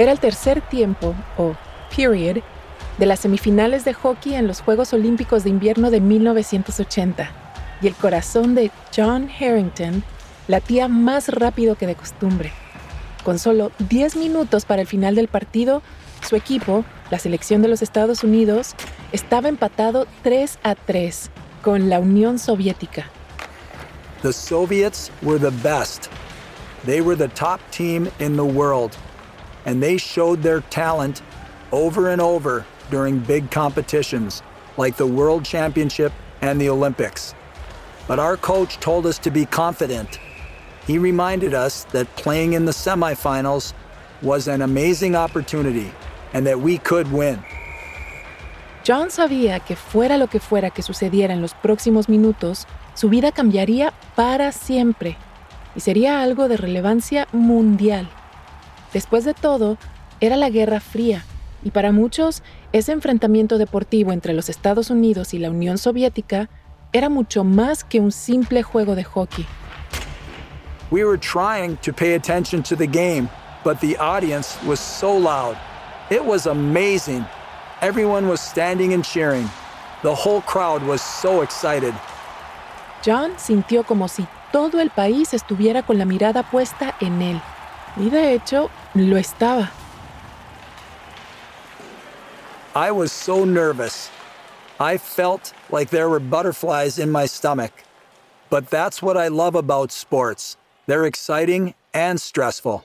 Era el tercer tiempo, o period, de las semifinales de hockey en los Juegos Olímpicos de Invierno de 1980, y el corazón de John Harrington latía más rápido que de costumbre. Con solo 10 minutos para el final del partido, su equipo, la selección de los Estados Unidos, estaba empatado 3 a 3 con la Unión Soviética. The Soviets were the best. They were the top team in the world, and they showed their talent over and over during big competitions like the World Championship and the Olympics. But our coach told us to be confident. He reminded us that playing in the semifinals was an amazing opportunity and that we could win. John sabía que fuera lo que fuera que sucediera en los próximos minutos, su vida cambiaría para siempre y sería algo de relevancia mundial. Después de todo, era la Guerra Fría y para muchos ese enfrentamiento deportivo entre los Estados Unidos y la Unión Soviética era mucho más que un simple juego de hockey. We were trying to pay attention to the game, but the audience was so loud. It was amazing. Everyone was standing and cheering. The whole crowd was so excited. John sintió como si todo el país estuviera con la mirada puesta en él. Y de hecho, lo estaba. I was so nervous. I felt like there were butterflies in my stomach. But that's what I love about sports. They're exciting and stressful.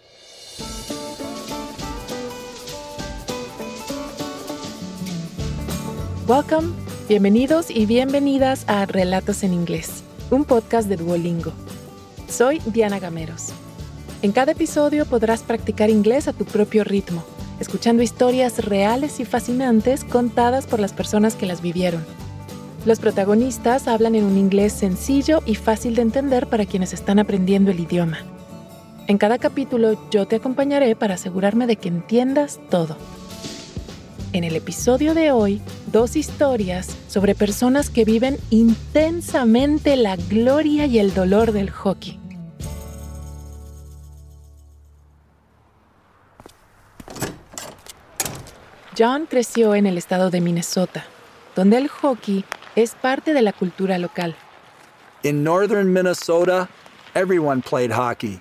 Welcome, bienvenidos y bienvenidas a Relatos en Inglés, un podcast de Duolingo. Soy Diana Gameros. En cada episodio podrás practicar inglés a tu propio ritmo, escuchando historias reales y fascinantes contadas por las personas que las vivieron. Los protagonistas hablan en un inglés sencillo y fácil de entender para quienes están aprendiendo el idioma. En cada capítulo yo te acompañaré para asegurarme de que entiendas todo. En el episodio de hoy, dos historias sobre personas que viven intensamente la gloria y el dolor del hockey. John creció en el estado de Minnesota, donde el hockey es parte de la cultura local. In northern Minnesota, everyone played hockey.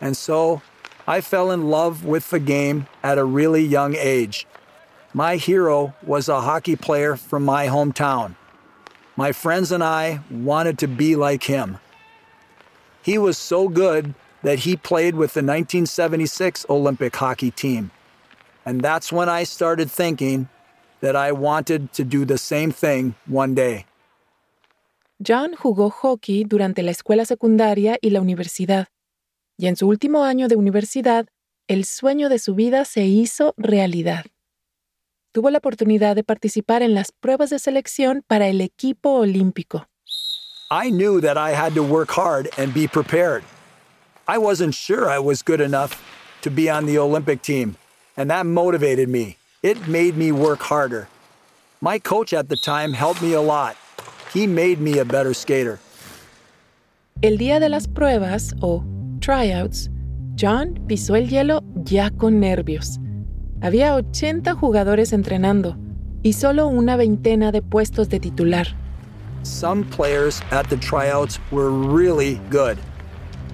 And so I fell in love with the game at a really young age. My hero was a hockey player from my hometown. My friends and I wanted to be like him. He was so good that he played with the 1976 Olympic hockey team. And that's when I started thinking that I wanted to do the same thing one day. John jugó hockey durante la escuela secundaria y la universidad. Y en su último año de universidad, el sueño de su vida se hizo realidad tuvo la oportunidad de participar en las pruebas de selección para el equipo olímpico. I knew that I had to work hard and be prepared. I wasn't sure I was good enough to be on the Olympic team, and that motivated me. It made me work harder. My coach at the time helped me a lot. He made me a better skater. El día de las pruebas, o tryouts, John pisó el hielo ya con nervios. Había 80 jugadores entrenando y solo una veintena de puestos de titular. Some players at the tryouts were really good.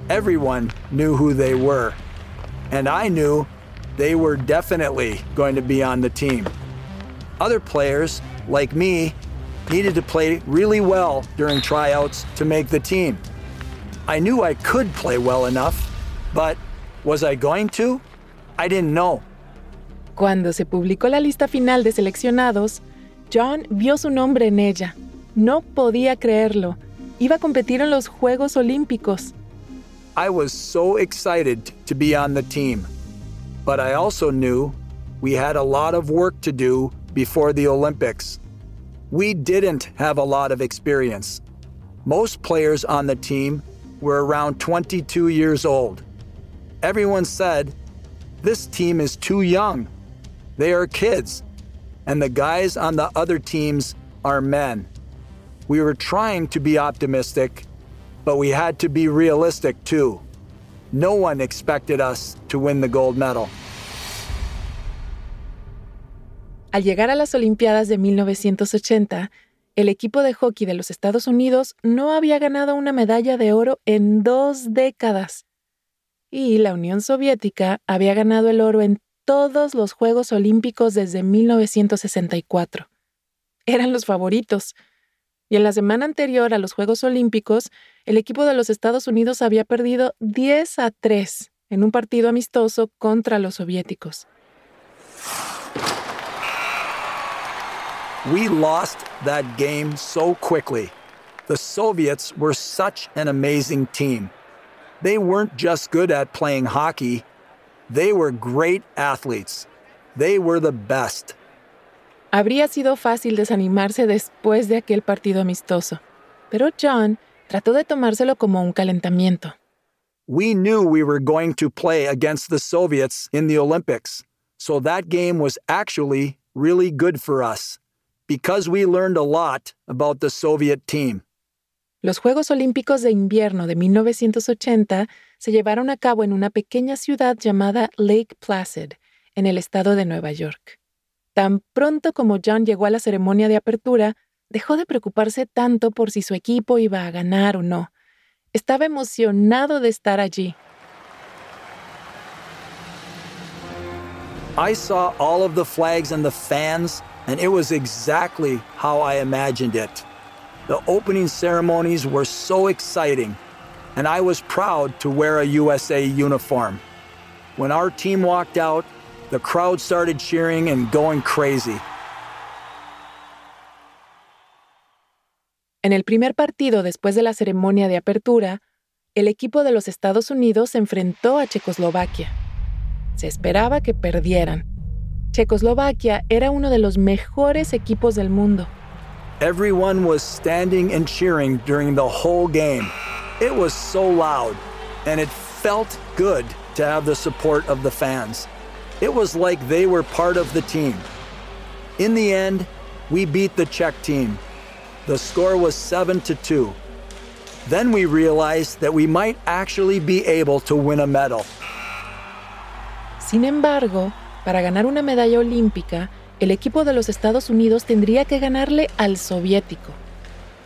Everyone knew who they were. And I knew they were definitely going to be on the team. Other players, like me, needed to play really well during tryouts to make the team. I knew I could play well enough, but was I going to? I didn't know. Cuando se publicó la lista final de seleccionados, John vio su nombre en ella. No podía creerlo. Iba a competir en los Juegos Olímpicos. I was so excited to be on the team. But I also knew we had a lot of work to do before the Olympics. We didn't have a lot of experience. Most players on the team were around 22 years old. Everyone said, This team is too young. They are kids, and the guys on the other teams are men. We were trying to be optimistic, but we had to be realistic too. No one expected us to win the gold medal. Al llegar a las Olimpiadas de 1980, el equipo de hockey de los Estados Unidos no había ganado una medalla de oro en dos décadas. Y la Unión Soviética había ganado el oro en todos los Juegos Olímpicos desde 1964. Eran los favoritos. Y en la semana anterior a los Juegos Olímpicos, el equipo de los Estados Unidos había perdido 10 a 3 en un partido amistoso contra los soviéticos. We lost that game so quickly. The Soviets were such an amazing team. They weren't just good at playing hockey, they were great athletes. They were the best. Habría sido fácil desanimarse después de aquel partido amistoso, pero John trató de tomárselo como un calentamiento. We knew we were going to play against the Soviets in the Olympics, so that game was actually really good for us because we learned a lot about the Soviet team. Los Juegos Olímpicos de Invierno de 1980 se llevaron a cabo en una pequeña ciudad llamada Lake Placid, en el estado de Nueva York. Tan pronto como John llegó a la ceremonia de apertura, dejó de preocuparse tanto por si su equipo iba a ganar o no. Estaba emocionado de estar allí. I saw all of the flags and the fans, and it was exactly how I imagined it. The opening ceremonies were so exciting, and I was proud to wear a USA uniform. When our team walked out, the crowd started cheering and going crazy. En el primer partido después de la ceremonia de apertura, el equipo de los Estados Unidos se enfrentó a Checoslovaquia. Se esperaba que perdieran. Checoslovaquia era uno de los mejores equipos del mundo. Everyone was standing and cheering during the whole game. It was so loud, and it felt good to have the support of the fans. It was like they were part of the team. In the end, we beat the Czech team. The score was 7 to 2. Then we realized that we might actually be able to win a medal. Sin embargo, para ganar una medalla olímpica, el equipo de los Estados Unidos tendría que ganarle al soviético.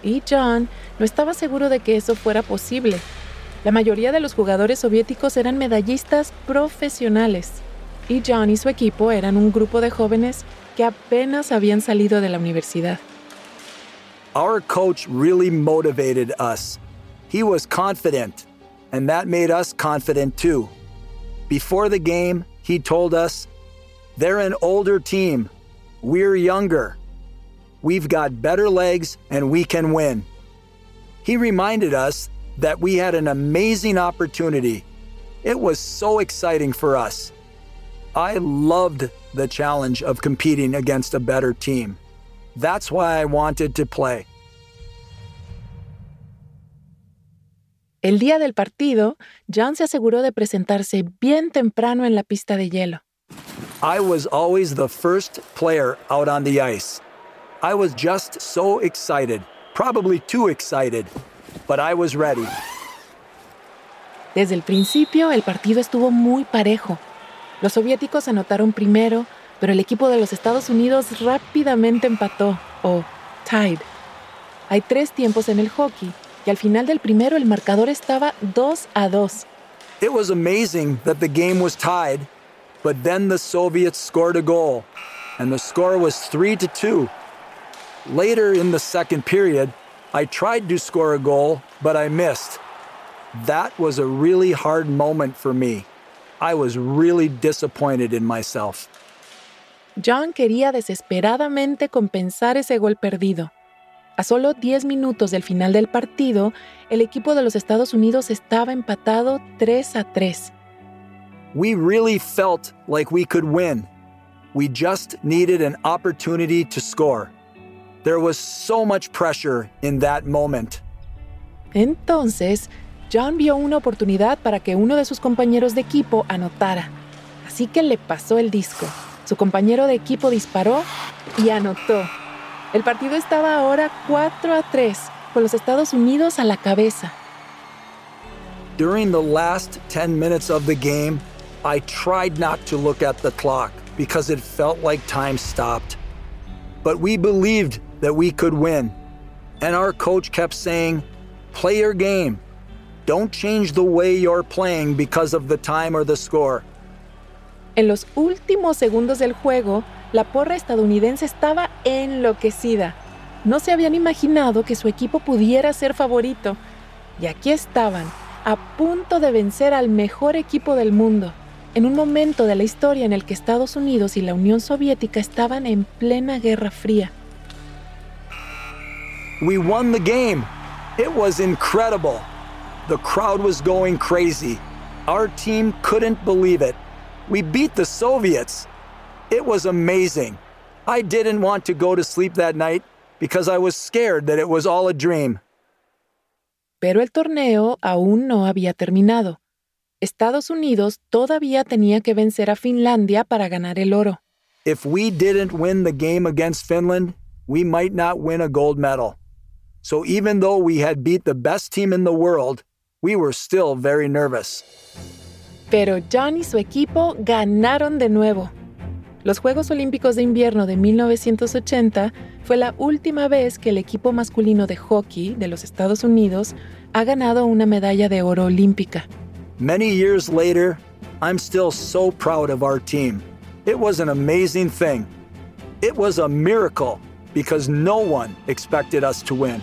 Y John no estaba seguro de que eso fuera posible. La mayoría de los jugadores soviéticos eran medallistas profesionales. Y John y su equipo eran un grupo de jóvenes que apenas habían salido de la universidad. Our coach really motivated us. He was confident, and that made us confident too. Before the game, he told us, They're an older team. We're younger. We've got better legs and we can win. He reminded us that we had an amazing opportunity. It was so exciting for us. I loved the challenge of competing against a better team. That's why I wanted to play. El día del partido, John se aseguró de presentarse bien temprano en la pista de hielo. I was always the first player out on the ice. I was just so excited, probably too excited, but I was ready. Desde el principio, el partido estuvo muy parejo. Los soviéticos anotaron primero, pero el equipo de los Estados Unidos rápidamente empató, o tied. Hay tres tiempos en el hockey, y al final del primero el marcador estaba 2 a 2. It was amazing that the game was tied, but then the Soviets scored a goal, and the score was 3 to 2. Later in the second period, I tried to score a goal, but I missed. That was a really hard moment for me. I was really disappointed in myself. John quería desesperadamente compensar ese gol perdido. A solo 10 minutos del final del partido, el equipo de los Estados Unidos estaba empatado 3 a 3. We really felt like we could win. We just needed an opportunity to score. There was so much pressure in that moment. Entonces, John vio una oportunidad para que uno de sus compañeros de equipo anotara. Así que le pasó el disco. Su compañero de equipo disparó y anotó. El partido estaba ahora 4 a 3, con los Estados Unidos a la cabeza. During the last 10 minutes of the game, I tried not to look at the clock because it felt like time stopped. but we believed that we could win. And our coach kept saying, Play your game. Don't change the way you're playing because of the time or the score. En los últimos segundos del juego, la porra estadounidense estaba enloquecida. No se habían imaginado que su equipo pudiera ser favorito. Y aquí estaban, a punto de vencer al mejor equipo del mundo, en un momento de la historia en el que Estados Unidos y la Unión Soviética estaban en plena Guerra Fría. We won the game. It was incredible. The crowd was going crazy. Our team couldn't believe it. We beat the Soviets. It was amazing. I didn't want to go to sleep that night because I was scared that it was all a dream. Pero el torneo aún no había terminado. Estados Unidos todavía tenía que vencer a Finlandia para ganar el oro. If we didn't win the game against Finland, we might not win a gold medal. So even though we had beat the best team in the world, we were still very nervous. Pero John y su equipo ganaron de nuevo. Los Juegos Olímpicos de Invierno de 1980 fue la última vez que el equipo masculino de hockey de los Estados Unidos ha ganado una medalla de oro olímpica. Many years later, I'm still so proud of our team. It was an amazing thing. It was a miracle because no one expected us to win.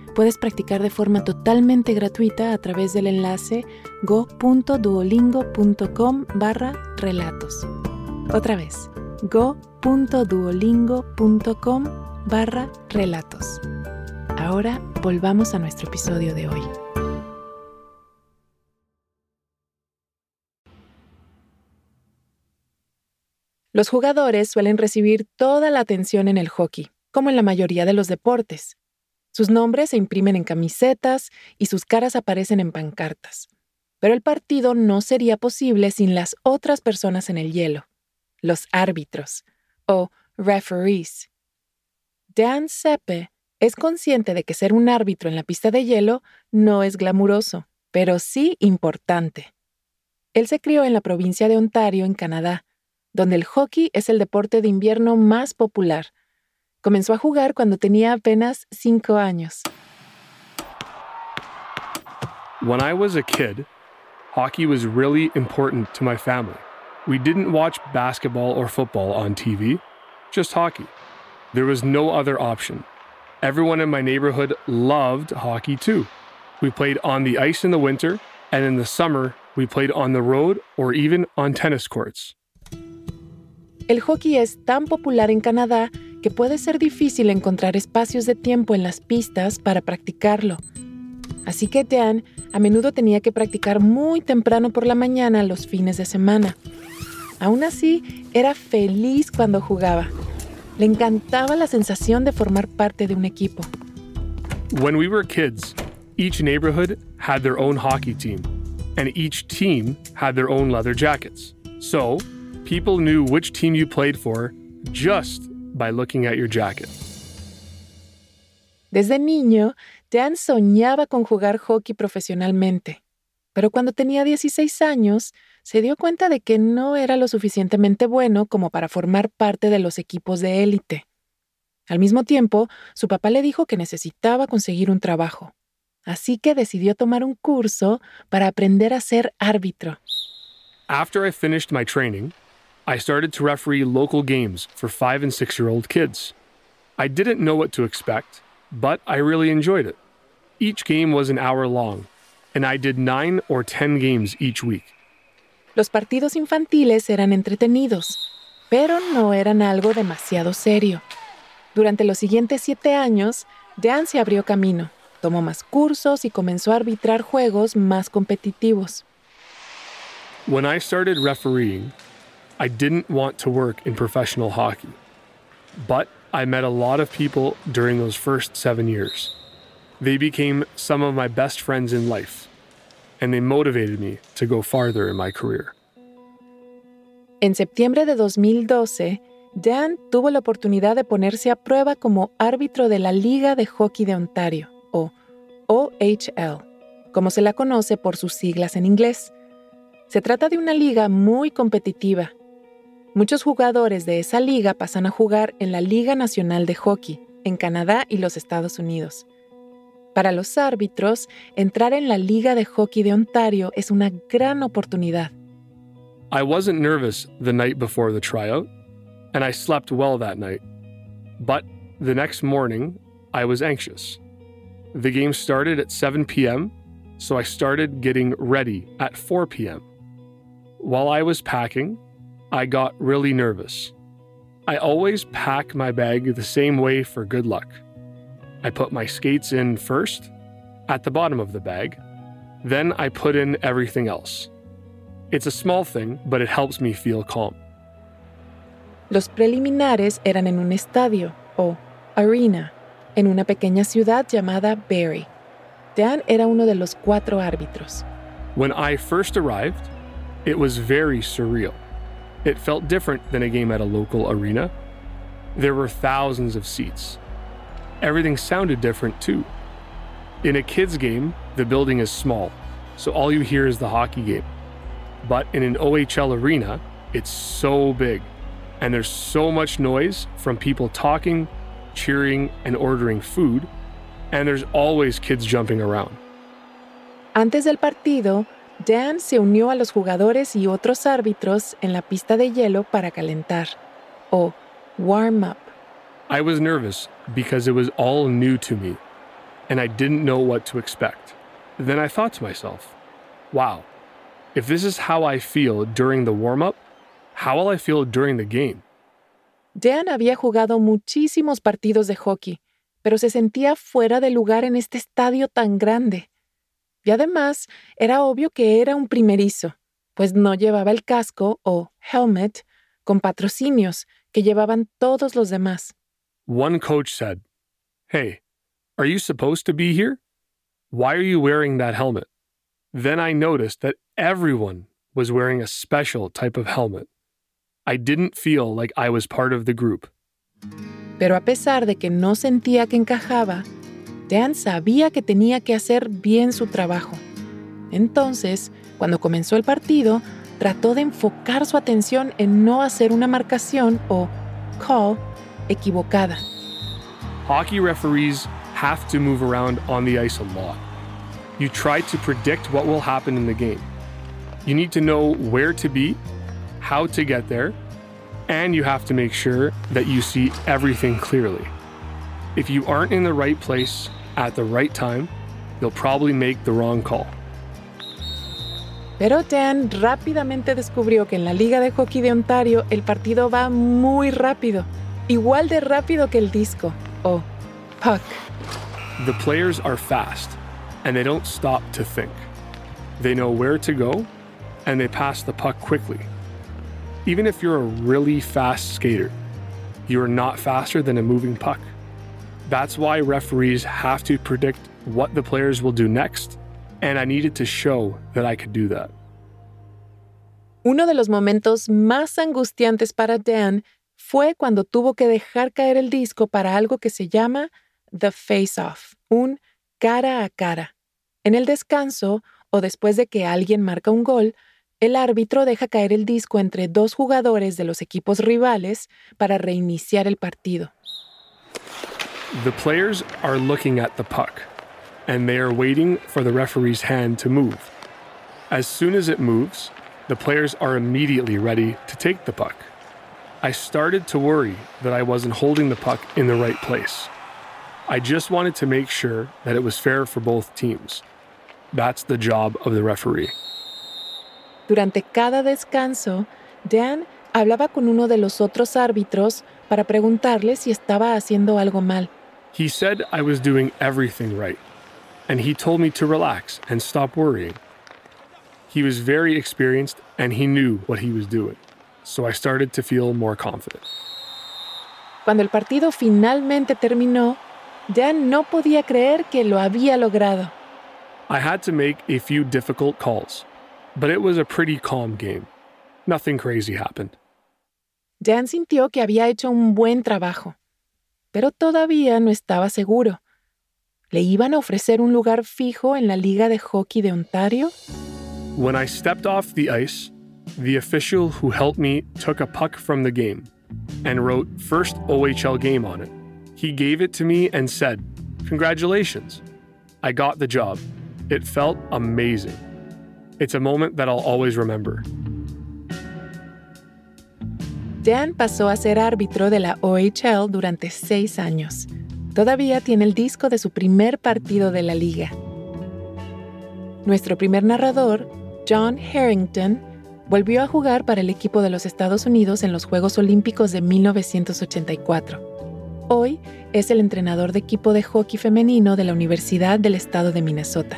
puedes practicar de forma totalmente gratuita a través del enlace go.duolingo.com barra relatos. Otra vez, go.duolingo.com barra relatos. Ahora volvamos a nuestro episodio de hoy. Los jugadores suelen recibir toda la atención en el hockey, como en la mayoría de los deportes. Sus nombres se imprimen en camisetas y sus caras aparecen en pancartas. Pero el partido no sería posible sin las otras personas en el hielo, los árbitros o referees. Dan Seppe es consciente de que ser un árbitro en la pista de hielo no es glamuroso, pero sí importante. Él se crió en la provincia de Ontario, en Canadá, donde el hockey es el deporte de invierno más popular. Comenzó a jugar cuando tenía apenas cinco años. When I was a kid, hockey was really important to my family. We didn't watch basketball or football on TV, just hockey. There was no other option. Everyone in my neighborhood loved hockey too. We played on the ice in the winter, and in the summer, we played on the road or even on tennis courts. El hockey es tan popular en Canadá que puede ser difícil encontrar espacios de tiempo en las pistas para practicarlo. Así que Dan a menudo tenía que practicar muy temprano por la mañana los fines de semana. Aún así, era feliz cuando jugaba. Le encantaba la sensación de formar parte de un equipo. When we were kids, each neighborhood had their own hockey team, and each team had their own leather jackets. So, people knew which team you played for just by looking at your jacket. Desde niño, Dan soñaba con jugar hockey profesionalmente, pero cuando tenía 16 años, se dio cuenta de que no era lo suficientemente bueno como para formar parte de los equipos de élite. Al mismo tiempo, su papá le dijo que necesitaba conseguir un trabajo, así que decidió tomar un curso para aprender a ser árbitro. After I finished my training, I started to referee local games for five and six year old kids. I didn't know what to expect, but I really enjoyed it. Each game was an hour long, and I did nine or ten games each week. Los partidos infantiles eran entretenidos, pero no eran algo demasiado serio. Durante los siguientes siete años, Dan se abrió camino, tomó más cursos y comenzó a arbitrar juegos más competitivos. When I started refereeing, I didn't want to work in professional hockey. But I met a lot of people during those first seven years. They became some of my best friends in life, and they motivated me to go farther in my career. En septiembre de 2012, Dan tuvo la oportunidad de ponerse a prueba como árbitro de la Liga de Hockey de Ontario, o OHL, como se la conoce por sus siglas en inglés. Se trata de una liga muy competitiva. Muchos jugadores de esa liga pasan a jugar en la Liga Nacional de Hockey, en Canadá y los Estados Unidos. Para los árbitros, entrar en la Liga de Hockey de Ontario es una gran oportunidad. I wasn't nervous the night before the tryout, and I slept well that night. But the next morning, I was anxious. The game started at 7 p.m., so I started getting ready at 4 p.m. While I was packing, I got really nervous. I always pack my bag the same way for good luck. I put my skates in first, at the bottom of the bag. Then I put in everything else. It's a small thing, but it helps me feel calm. Los preliminares eran en un estadio, o arena, en una pequeña ciudad llamada Barrie. Dan era uno de los cuatro árbitros. When I first arrived, it was very surreal. It felt different than a game at a local arena. There were thousands of seats. Everything sounded different too. In a kids' game, the building is small, so all you hear is the hockey game. But in an OHL arena, it's so big, and there's so much noise from people talking, cheering, and ordering food, and there's always kids jumping around. Antes del partido, Dan se unió a los jugadores y otros árbitros en la pista de hielo para calentar, o warm up. I was nervous because it was all new to me, and I didn't know what to expect. Then I thought to myself, wow, if this is how I feel during the warm up, how will I feel during the game? Dan había jugado muchísimos partidos de hockey, pero se sentía fuera de lugar en este estadio tan grande. Y además, era obvio que era un primerizo, pues no llevaba el casco o helmet con patrocinios que llevaban todos los demás. One coach said, Hey, are you supposed to be here? Why are you wearing that helmet? Then I noticed that everyone was wearing a special type of helmet. I didn't feel like I was part of the group. Pero a pesar de que no sentía que encajaba, Dan sabía que tenía que hacer bien su trabajo. Entonces, cuando comenzó el partido, trató de enfocar su atención en no hacer una marcación o call equivocada. Hockey referees have to move around on the ice a lot. You try to predict what will happen in the game. You need to know where to be, how to get there, and you have to make sure that you see everything clearly. If you aren't in the right place at the right time, you'll probably make the wrong call. Pero Dan rápidamente descubrió que en la Liga de Hockey de Ontario el partido va muy rápido, igual de rápido que el disco, oh, o puck. The players are fast, and they don't stop to think. They know where to go, and they pass the puck quickly. Even if you're a really fast skater, you are not faster than a moving puck. That's why referees have to predict what the players will do next, and I needed to show that I could do that. Uno de los momentos más angustiantes para Dan fue cuando tuvo que dejar caer el disco para algo que se llama The Face Off, un cara a cara. En el descanso, o después de que alguien marca un gol, el árbitro deja caer el disco entre dos jugadores de los equipos rivales para reiniciar el partido. The players are looking at the puck, and they are waiting for the referee's hand to move. As soon as it moves, the players are immediately ready to take the puck. I started to worry that I wasn't holding the puck in the right place. I just wanted to make sure that it was fair for both teams. That's the job of the referee. Durante cada descanso, Dan hablaba con uno de los otros árbitros para preguntarle si estaba haciendo algo mal. He said I was doing everything right, and he told me to relax and stop worrying. He was very experienced and he knew what he was doing. so I started to feel more confident. Cuando el partido finalmente terminó, Dan no podía creer que lo había logrado. I had to make a few difficult calls, but it was a pretty calm game. Nothing crazy happened. Dan sintió que había hecho un buen trabajo, pero todavía no estaba seguro. ¿Le iban a ofrecer un lugar fijo en la Liga de Hockey de Ontario? When I stepped off the ice, the official who helped me took a puck from the game and wrote first OHL game on it. He gave it to me and said, Congratulations. I got the job. It felt amazing. It's a moment that I'll always remember. Dan pasó a ser árbitro de la OHL durante seis años. Todavía tiene el disco de su primer partido de la liga. Nuestro primer narrador, John Harrington, volvió a jugar para el equipo de los Estados Unidos en los Juegos Olímpicos de 1984. Hoy es el entrenador de equipo de hockey femenino de la Universidad del Estado de Minnesota.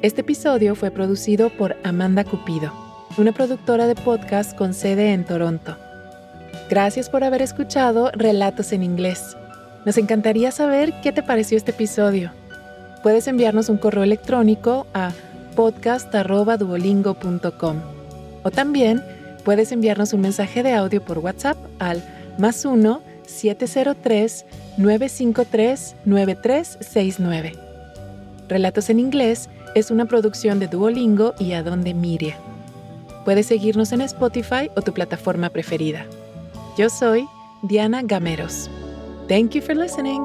Este episodio fue producido por Amanda Cupido, una productora de podcast con sede en Toronto. Gracias por haber escuchado Relatos en Inglés. Nos encantaría saber qué te pareció este episodio. Puedes enviarnos un correo electrónico a podcast.duolingo.com o también puedes enviarnos un mensaje de audio por WhatsApp al más 1 703 953 9369. Relatos en Inglés es una producción de Duolingo y Adonde Miria. Puedes seguirnos en Spotify o tu plataforma preferida. Yo soy Diana Gameros. Thank you for listening.